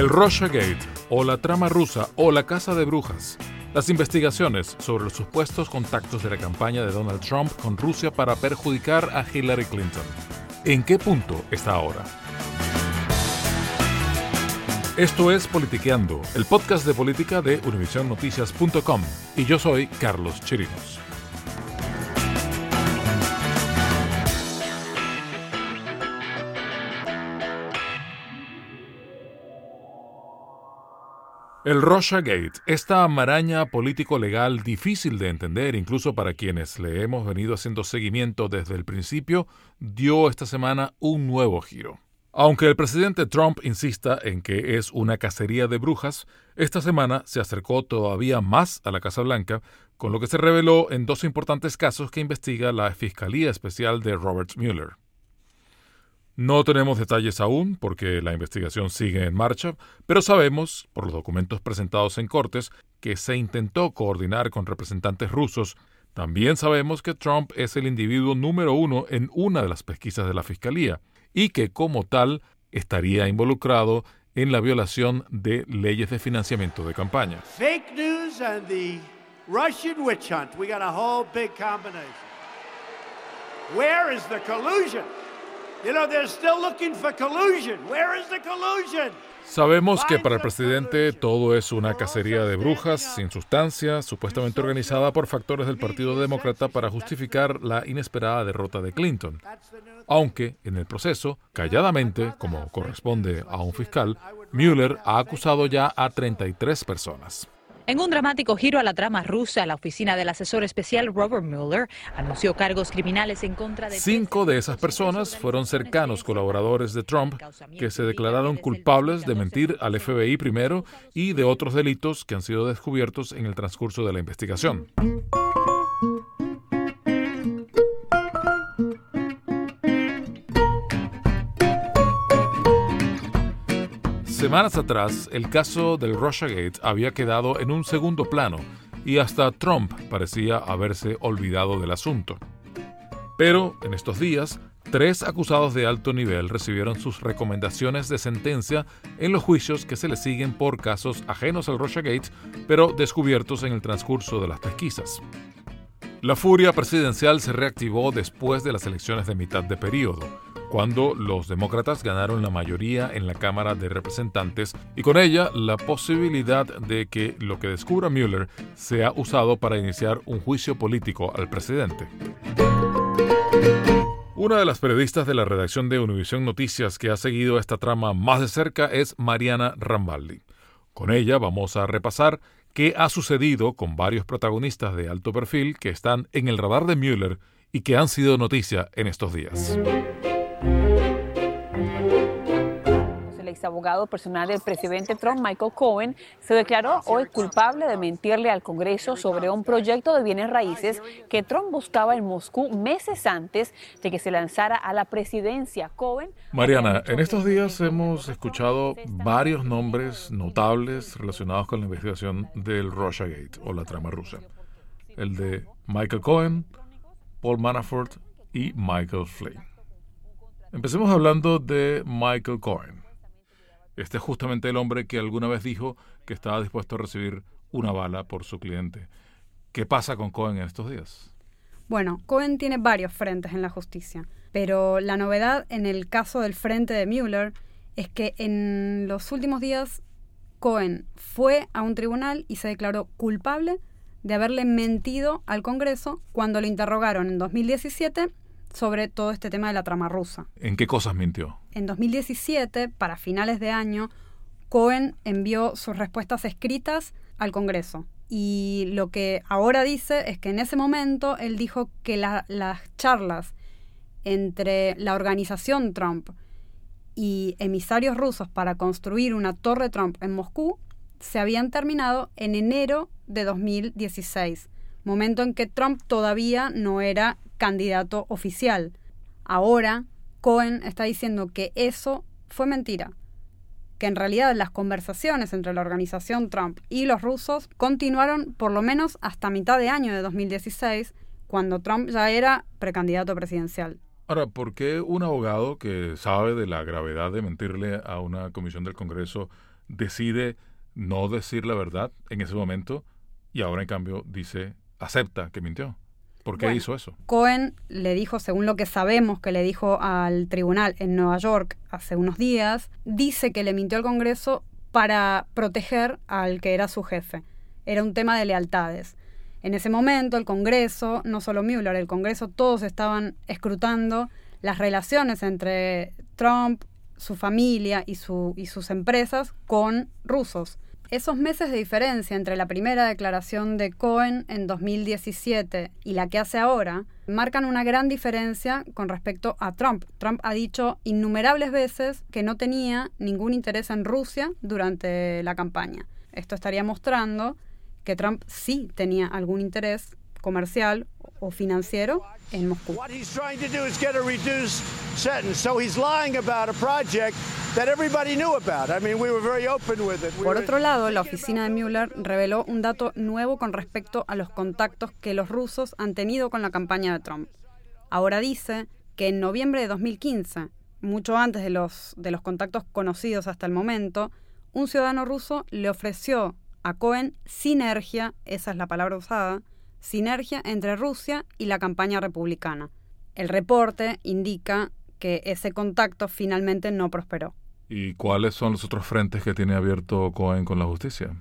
El Russiagate, o la trama rusa, o la casa de brujas. Las investigaciones sobre los supuestos contactos de la campaña de Donald Trump con Rusia para perjudicar a Hillary Clinton. ¿En qué punto está ahora? Esto es Politiqueando, el podcast de política de univisionnoticias.com, y yo soy Carlos Chirinos. El Russiagate, esta maraña político-legal difícil de entender incluso para quienes le hemos venido haciendo seguimiento desde el principio, dio esta semana un nuevo giro. Aunque el presidente Trump insista en que es una cacería de brujas, esta semana se acercó todavía más a la Casa Blanca, con lo que se reveló en dos importantes casos que investiga la Fiscalía Especial de Robert Mueller. No tenemos detalles aún porque la investigación sigue en marcha, pero sabemos, por los documentos presentados en Cortes, que se intentó coordinar con representantes rusos. También sabemos que Trump es el individuo número uno en una de las pesquisas de la Fiscalía y que como tal estaría involucrado en la violación de leyes de financiamiento de campaña. Fake news and the Russian witch hunt. We got a whole big combination. Where is the collusion? Sabemos que para el presidente todo es una cacería de brujas sin sustancia, supuestamente organizada por factores del Partido Demócrata para justificar la inesperada derrota de Clinton. Aunque, en el proceso, calladamente, como corresponde a un fiscal, Mueller ha acusado ya a 33 personas. En un dramático giro a la trama rusa, la oficina del asesor especial Robert Mueller anunció cargos criminales en contra de... Cinco de esas personas fueron cercanos colaboradores de Trump que se declararon culpables de mentir al FBI primero y de otros delitos que han sido descubiertos en el transcurso de la investigación. Semanas atrás, el caso del Russiagate había quedado en un segundo plano y hasta Trump parecía haberse olvidado del asunto. Pero en estos días, tres acusados de alto nivel recibieron sus recomendaciones de sentencia en los juicios que se les siguen por casos ajenos al Russiagate, pero descubiertos en el transcurso de las pesquisas. La furia presidencial se reactivó después de las elecciones de mitad de periodo, cuando los demócratas ganaron la mayoría en la Cámara de Representantes y con ella la posibilidad de que lo que descubra Mueller sea usado para iniciar un juicio político al presidente. Una de las periodistas de la redacción de Univisión Noticias que ha seguido esta trama más de cerca es Mariana Rambaldi. Con ella vamos a repasar qué ha sucedido con varios protagonistas de alto perfil que están en el radar de Mueller y que han sido noticia en estos días. Abogado personal del presidente Trump, Michael Cohen, se declaró hoy culpable de mentirle al Congreso sobre un proyecto de bienes raíces que Trump buscaba en Moscú meses antes de que se lanzara a la presidencia. Cohen. Mariana, en estos días hemos escuchado varios nombres notables relacionados con la investigación del Russiagate o la trama rusa. El de Michael Cohen, Paul Manafort y Michael Flynn. Empecemos hablando de Michael Cohen. Este es justamente el hombre que alguna vez dijo que estaba dispuesto a recibir una bala por su cliente. ¿Qué pasa con Cohen en estos días? Bueno, Cohen tiene varios frentes en la justicia, pero la novedad en el caso del frente de Mueller es que en los últimos días Cohen fue a un tribunal y se declaró culpable de haberle mentido al Congreso cuando lo interrogaron en 2017 sobre todo este tema de la trama rusa. ¿En qué cosas mintió? En 2017, para finales de año, Cohen envió sus respuestas escritas al Congreso. Y lo que ahora dice es que en ese momento él dijo que las charlas entre la organización Trump y emisarios rusos para construir una torre Trump en Moscú se habían terminado en enero de 2016, momento en que Trump todavía no era candidato oficial. Ahora, Cohen está diciendo que eso fue mentira, que en realidad las conversaciones entre la organización Trump y los rusos continuaron por lo menos hasta mitad de año de 2016, cuando Trump ya era precandidato presidencial. Ahora, ¿por qué un abogado que sabe de la gravedad de mentirle a una comisión del Congreso decide no decir la verdad en ese momento y ahora en cambio dice, acepta que mintió? ¿Por qué hizo eso? Cohen le dijo, según lo que sabemos que le dijo al tribunal en Nueva York hace unos días, dice que le mintió al Congreso para proteger al que era su jefe. Era un tema de lealtades. En ese momento el Congreso, no solo Mueller, el Congreso, todos estaban escrutando las relaciones entre Trump, su familia y, su, y sus empresas con rusos. Esos meses de diferencia entre la primera declaración de Cohen en 2017 y la que hace ahora marcan una gran diferencia con respecto a Trump. Trump ha dicho innumerables veces que no tenía ningún interés en Rusia durante la campaña. Esto estaría mostrando que Trump sí tenía algún interés comercial o financiero en Moscú. Por otro lado, la oficina de Mueller reveló un dato nuevo con respecto a los contactos que los rusos han tenido con la campaña de Trump. Ahora dice que en noviembre de 2015, mucho antes de los, de los contactos conocidos hasta el momento, un ciudadano ruso le ofreció a Cohen sinergia, esa es la palabra usada, sinergia entre Rusia y la campaña republicana. El reporte indica que ese contacto finalmente no prosperó. ¿Y cuáles son los otros frentes que tiene abierto Cohen con la justicia?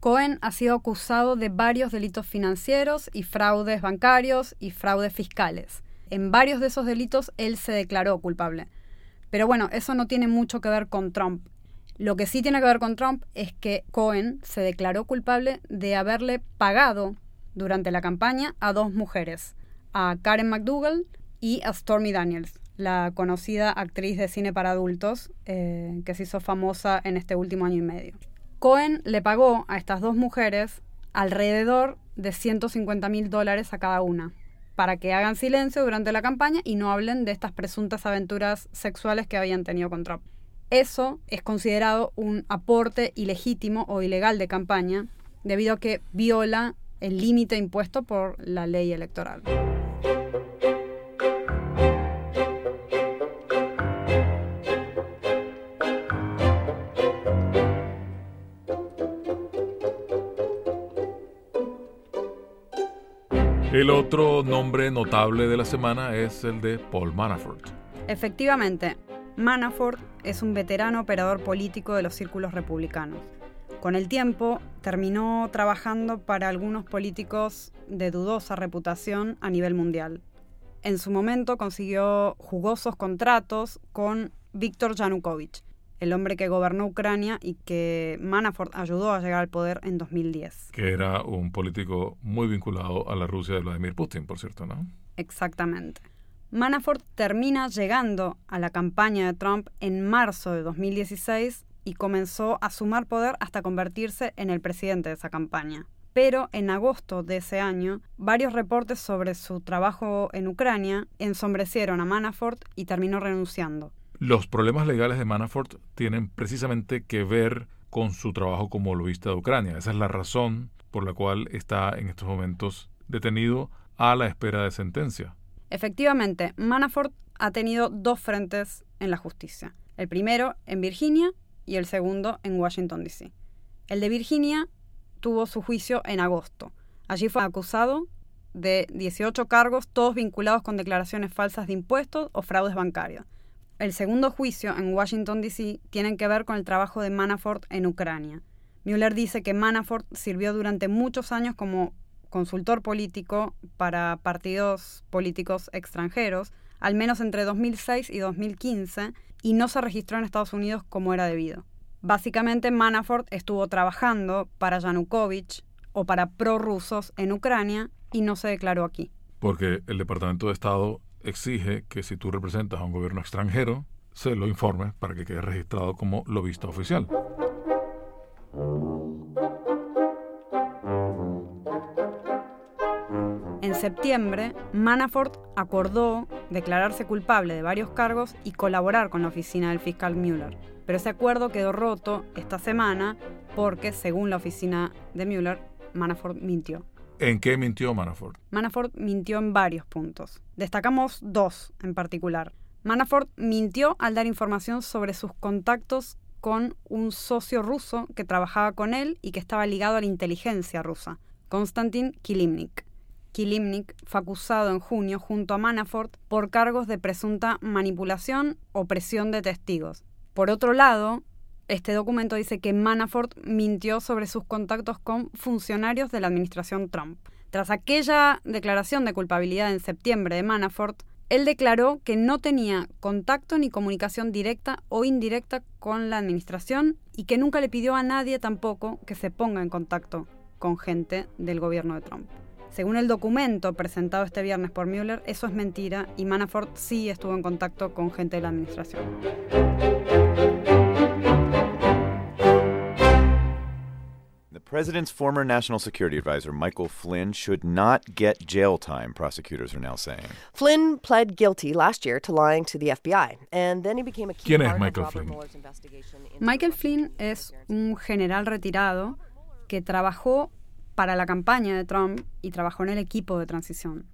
Cohen ha sido acusado de varios delitos financieros y fraudes bancarios y fraudes fiscales. En varios de esos delitos él se declaró culpable. Pero bueno, eso no tiene mucho que ver con Trump. Lo que sí tiene que ver con Trump es que Cohen se declaró culpable de haberle pagado durante la campaña a dos mujeres, a Karen McDougall y a Stormy Daniels, la conocida actriz de cine para adultos eh, que se hizo famosa en este último año y medio. Cohen le pagó a estas dos mujeres alrededor de 150 mil dólares a cada una para que hagan silencio durante la campaña y no hablen de estas presuntas aventuras sexuales que habían tenido con Trump. Eso es considerado un aporte ilegítimo o ilegal de campaña debido a que viola el límite impuesto por la ley electoral. El otro nombre notable de la semana es el de Paul Manafort. Efectivamente, Manafort es un veterano operador político de los círculos republicanos. Con el tiempo, terminó trabajando para algunos políticos de dudosa reputación a nivel mundial. en su momento consiguió jugosos contratos con Víctor Yanukovych, el hombre que gobernó Ucrania y que Manafort ayudó a llegar al poder en 2010. Que era un político muy vinculado a la Rusia de Vladimir Putin, por cierto, ¿no? Exactamente. Manafort termina llegando a la campaña de Trump en marzo de 2016 y comenzó a sumar poder hasta convertirse en el presidente de esa campaña. Pero en agosto de ese año, varios reportes sobre su trabajo en Ucrania ensombrecieron a Manafort y terminó renunciando. Los problemas legales de Manafort tienen precisamente que ver con su trabajo como lobista de Ucrania. Esa es la razón por la cual está en estos momentos detenido a la espera de sentencia. Efectivamente, Manafort ha tenido dos frentes en la justicia. El primero en Virginia y el segundo en Washington, D.C. El de Virginia tuvo su juicio en agosto. Allí fue acusado de 18 cargos, todos vinculados con declaraciones falsas de impuestos o fraudes bancarios el segundo juicio en Washington, D.C. tiene que ver con el trabajo de Manafort en Ucrania. Mueller dice que Manafort sirvió durante muchos años como consultor político para partidos políticos extranjeros, al menos entre 2006 y 2015, y no se registró en Estados Unidos como era debido. Básicamente, Manafort estuvo trabajando para Yanukovych o para prorrusos en Ucrania y no se declaró aquí. Porque el Departamento de Estado exige que si tú representas a un gobierno extranjero, se lo informe para que quede registrado como lobista oficial. En septiembre, Manafort acordó declararse culpable de varios cargos y colaborar con la oficina del fiscal Mueller. Pero ese acuerdo quedó roto esta semana porque, según la oficina de Mueller, Manafort mintió. ¿En qué mintió Manafort? Manafort mintió en varios puntos. Destacamos dos en particular. Manafort mintió al dar información sobre sus contactos con un socio ruso que trabajaba con él y que estaba ligado a la inteligencia rusa, Konstantin Kilimnik. Kilimnik fue acusado en junio junto a Manafort por cargos de presunta manipulación o presión de testigos. Por otro lado, este documento dice que Manafort mintió sobre sus contactos con funcionarios de la administración Trump. Tras aquella declaración de culpabilidad en septiembre de Manafort, él declaró que no tenía contacto ni comunicación directa o indirecta con la administración y que nunca le pidió a nadie tampoco que se ponga en contacto con gente del gobierno de Trump. Según el documento presentado este viernes por Mueller, eso es mentira y Manafort sí estuvo en contacto con gente de la administración. President's former national security advisor, Michael Flynn, should not get jail time, prosecutors are now saying. Flynn pled guilty last year to lying to the FBI, and then he became a key ¿Quién es Michael Flynn? Michael Flynn es un general retirado que trabajó para la campaña de Trump y trabajó en el equipo de transición.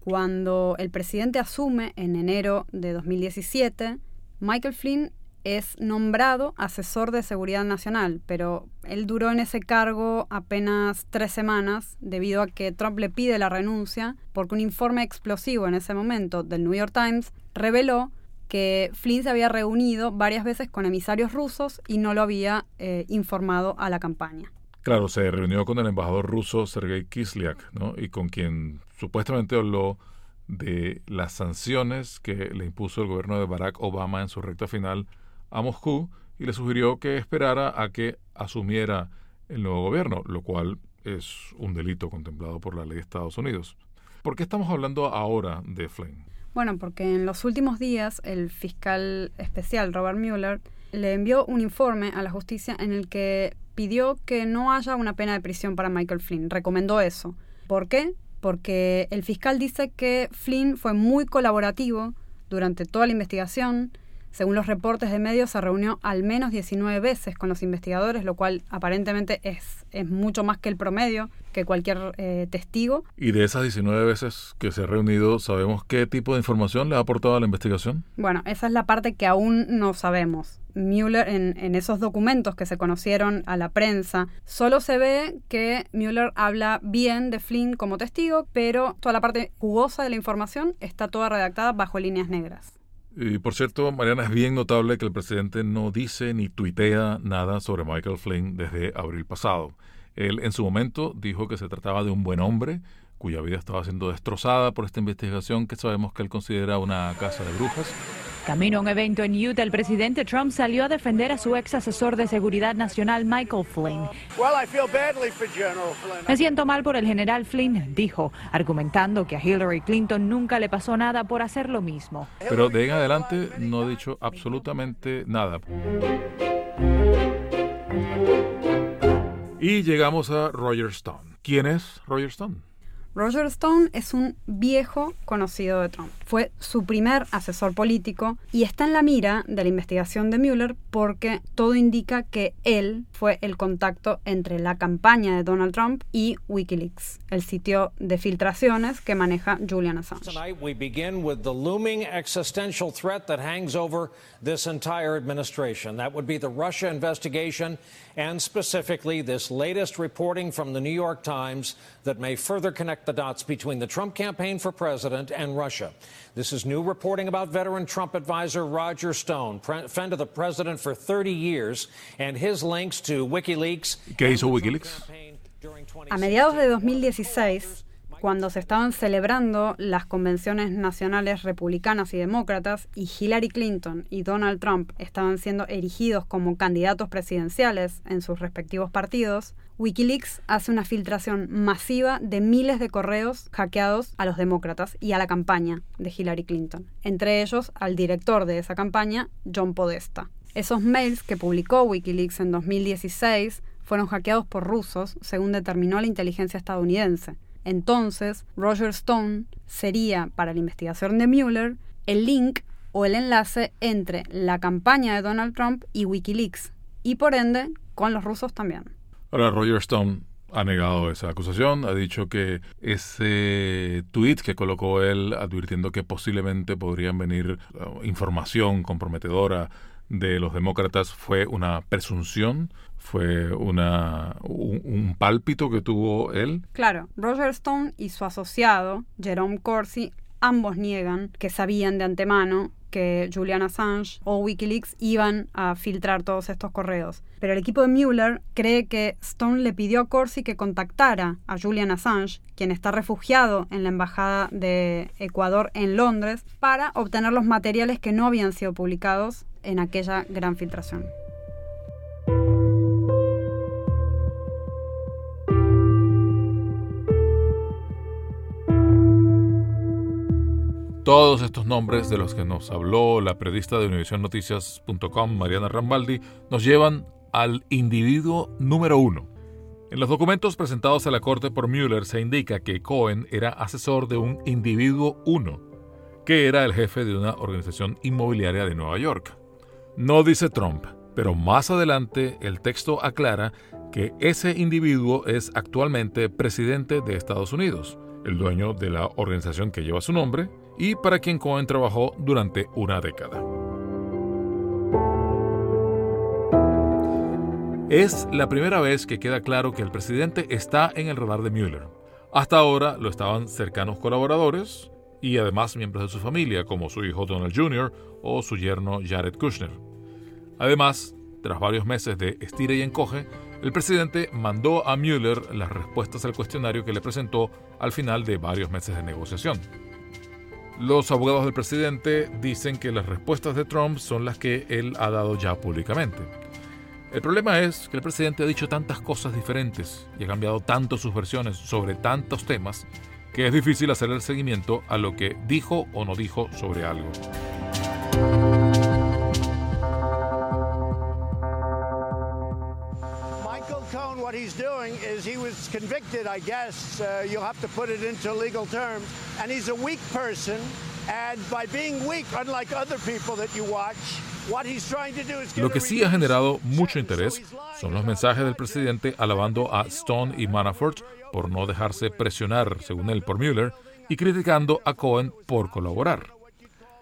Cuando el presidente asume en enero de 2017, Michael Flynn es nombrado asesor de seguridad nacional, pero él duró en ese cargo apenas tres semanas debido a que Trump le pide la renuncia porque un informe explosivo en ese momento del New York Times reveló que Flynn se había reunido varias veces con emisarios rusos y no lo había eh, informado a la campaña. Claro, se reunió con el embajador ruso Sergei Kislyak, ¿no? y con quien supuestamente habló de las sanciones que le impuso el gobierno de Barack Obama en su recta final a Moscú y le sugirió que esperara a que asumiera el nuevo gobierno, lo cual es un delito contemplado por la ley de Estados Unidos. ¿Por qué estamos hablando ahora de Flynn? Bueno, porque en los últimos días el fiscal especial Robert Mueller le envió un informe a la justicia en el que pidió que no haya una pena de prisión para Michael Flynn. Recomendó eso. ¿Por qué? Porque el fiscal dice que Flynn fue muy colaborativo durante toda la investigación, según los reportes de medios, se reunió al menos 19 veces con los investigadores, lo cual aparentemente es, es mucho más que el promedio, que cualquier eh, testigo. Y de esas 19 veces que se ha reunido, ¿sabemos qué tipo de información le ha aportado a la investigación? Bueno, esa es la parte que aún no sabemos. Mueller, en, en, esos documentos que se conocieron a la prensa, solo se ve que Mueller habla bien de Flynn como testigo, pero toda la parte jugosa de la información está toda redactada bajo líneas negras. Y por cierto, Mariana, es bien notable que el presidente no dice ni tuitea nada sobre Michael Flynn desde abril pasado. Él en su momento dijo que se trataba de un buen hombre cuya vida estaba siendo destrozada por esta investigación que sabemos que él considera una casa de brujas. Camino a un evento en Utah, el presidente Trump salió a defender a su ex asesor de seguridad nacional, Michael Flynn. Me siento mal por el general Flynn, dijo, argumentando que a Hillary Clinton nunca le pasó nada por hacer lo mismo. Pero de en adelante no ha dicho absolutamente nada. Y llegamos a Roger Stone. ¿Quién es Roger Stone? Roger Stone es un viejo conocido de Trump. Fue su primer asesor político y está en la mira de la investigación de Mueller porque todo indica que él fue el contacto entre la campaña de Donald Trump y Wikileaks, el sitio de filtraciones que maneja Julian Assange. Tonight we begin with the looming existential threat that hangs over this entire administration. That would be the Russia investigation and specifically this latest reporting from the New York Times that may further connect the dots between the Trump campaign for president and Russia. This is new reporting about veteran Trump advisor Roger Stone, friend of the president for 30 years, and his links to WikiLeaks. ¿Qué hizo WikiLeaks? A mediados de 2016, cuando se estaban celebrando las convenciones nacionales republicanas y demócratas y Hillary Clinton y Donald Trump estaban siendo erigidos como candidatos presidenciales en sus respectivos partidos, Wikileaks hace una filtración masiva de miles de correos hackeados a los demócratas y a la campaña de Hillary Clinton, entre ellos al director de esa campaña, John Podesta. Esos mails que publicó Wikileaks en 2016 fueron hackeados por rusos, según determinó la inteligencia estadounidense. Entonces, Roger Stone sería, para la investigación de Mueller, el link o el enlace entre la campaña de Donald Trump y Wikileaks, y por ende con los rusos también. Ahora, Roger Stone ha negado esa acusación, ha dicho que ese tweet que colocó él advirtiendo que posiblemente podrían venir uh, información comprometedora de los demócratas fue una presunción, fue una, un, pálpito que tuvo él. Claro, Roger Stone y su asociado, Jerome Corsi, ambos niegan que sabían de antemano que Julian Assange o Wikileaks iban a filtrar todos estos correos. Pero el equipo de Mueller cree que Stone le pidió a Corsi que contactara a Julian Assange, quien está refugiado en la Embajada de Ecuador en Londres, para obtener los materiales que no habían sido publicados en aquella gran filtración. Todos estos nombres de los que nos habló la periodista de UnivisionNoticias.com, Mariana Rambaldi, nos llevan al individuo número uno. En los documentos presentados a la corte por Mueller se indica que Cohen era asesor de un individuo uno, que era el jefe de una organización inmobiliaria de Nueva York. No dice Trump, pero más adelante el texto aclara que ese individuo es actualmente presidente de Estados Unidos, el dueño de la organización que lleva su nombre, y para quien Cohen trabajó durante una década. Es la primera vez que queda claro que el presidente está en el radar de Mueller. Hasta ahora lo estaban cercanos colaboradores y además miembros de su familia, como su hijo Donald Jr. o su yerno Jared Kushner. Además, tras varios meses de estira y encoge, el presidente mandó a Mueller las respuestas al cuestionario que le presentó al final de varios meses de negociación. Los abogados del presidente dicen que las respuestas de Trump son las que él ha dado ya públicamente. El problema es que el presidente ha dicho tantas cosas diferentes y ha cambiado tanto sus versiones sobre tantos temas que es difícil hacer el seguimiento a lo que dijo o no dijo sobre algo. Doing is he was convicted, I guess, uh, you'll have to put it into legal terms, and he's a weak person. And by being weak, unlike other people that you watch, what he's trying to do is Lo que sí ha generado mucho interés son los mensajes del presidente alabando a Stone y Manafort por no dejarse presionar, según él, por Mueller, y criticando a Cohen por colaborar.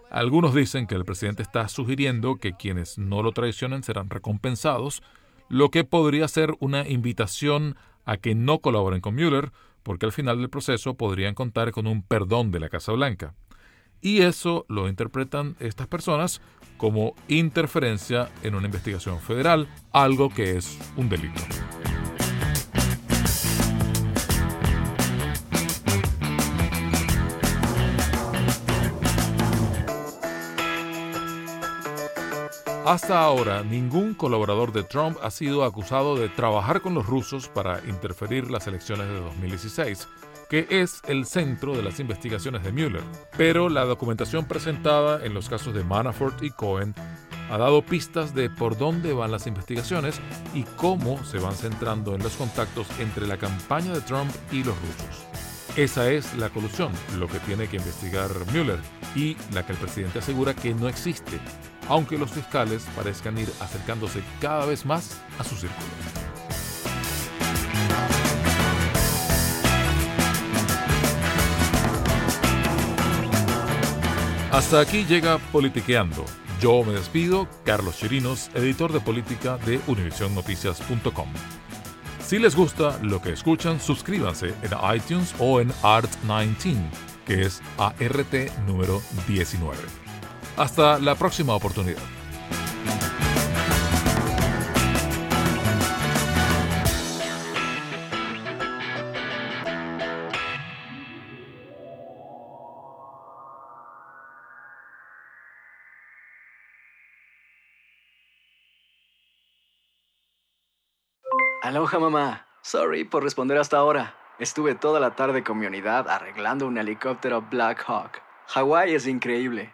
Algunos dicen que el presidente está sugiriendo que quienes no lo traicionen serán recompensados, lo que podría ser una invitación a que no colaboren con Mueller, porque al final del proceso podrían contar con un perdón de la Casa Blanca. Y eso lo interpretan estas personas como interferencia en una investigación federal, algo que es un delito. Hasta ahora, ningún colaborador de Trump ha sido acusado de trabajar con los rusos para interferir las elecciones de 2016, que es el centro de las investigaciones de Mueller. Pero la documentación presentada en los casos de Manafort y Cohen ha dado pistas de por dónde van las investigaciones y cómo se van centrando en los contactos entre la campaña de Trump y los rusos. Esa es la colusión, lo que tiene que investigar Mueller y la que el presidente asegura que no existe, aunque los fiscales parezcan ir acercándose cada vez más a su círculo. Hasta aquí llega Politiqueando. Yo me despido, Carlos Chirinos, editor de política de UnivisionNoticias.com. Si les gusta lo que escuchan, suscríbanse en iTunes o en Art19, que es ART número 19. Hasta la próxima oportunidad. Aloha mamá. Sorry por responder hasta ahora. Estuve toda la tarde con mi unidad arreglando un helicóptero Black Hawk. Hawái es increíble.